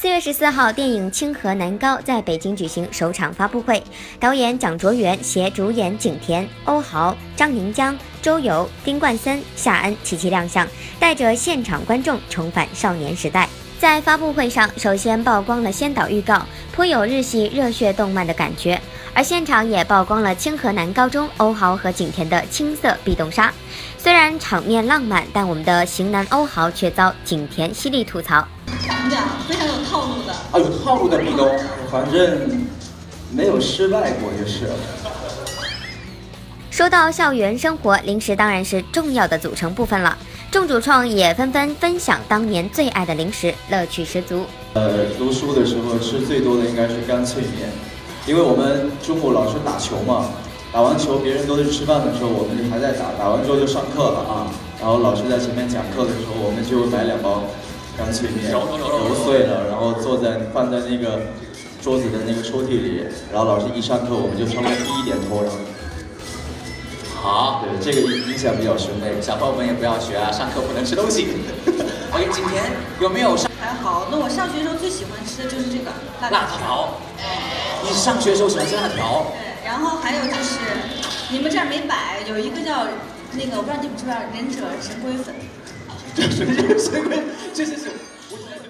四月十四号，电影《清河南高》在北京举行首场发布会，导演蒋卓元携主演景甜、欧豪、张宁江、周游、丁冠森、夏恩齐齐亮相，带着现场观众重返少年时代。在发布会上，首先曝光了先导预告，颇有日系热血动漫的感觉，而现场也曝光了清河南高中欧豪和景甜的青涩壁咚杀。虽然场面浪漫，但我们的型男欧豪却遭景甜犀利吐槽。我们讲非常有套路的啊，有套路的壁咚，反正没有失败过就是。说到校园生活，零食当然是重要的组成部分了。众主创也纷纷分享当年最爱的零食，乐趣十足。呃，读书的时候吃最多的应该是干脆面，因为我们中午老是打球嘛，打完球别人都是吃饭的时候，我们就还在打，打完之后就上课了啊。然后老师在前面讲课的时候，我们就买两包。干脆面揉碎了，然后坐在放在那个桌子的那个抽屉里，然后老师一上课，我们就稍微低一点头，然后好，对这个印象比较深。小朋友们也不要学啊，上课不能吃东西。OK，今天有没有上？还好，那我上学的时候最喜欢吃的就是这个辣条。你上学的时候喜欢吃辣条？对，然后还有就是你们这儿没摆，有一个叫那个，我不知道你们知不知道，忍者神龟粉。这谁这谁会这是谁是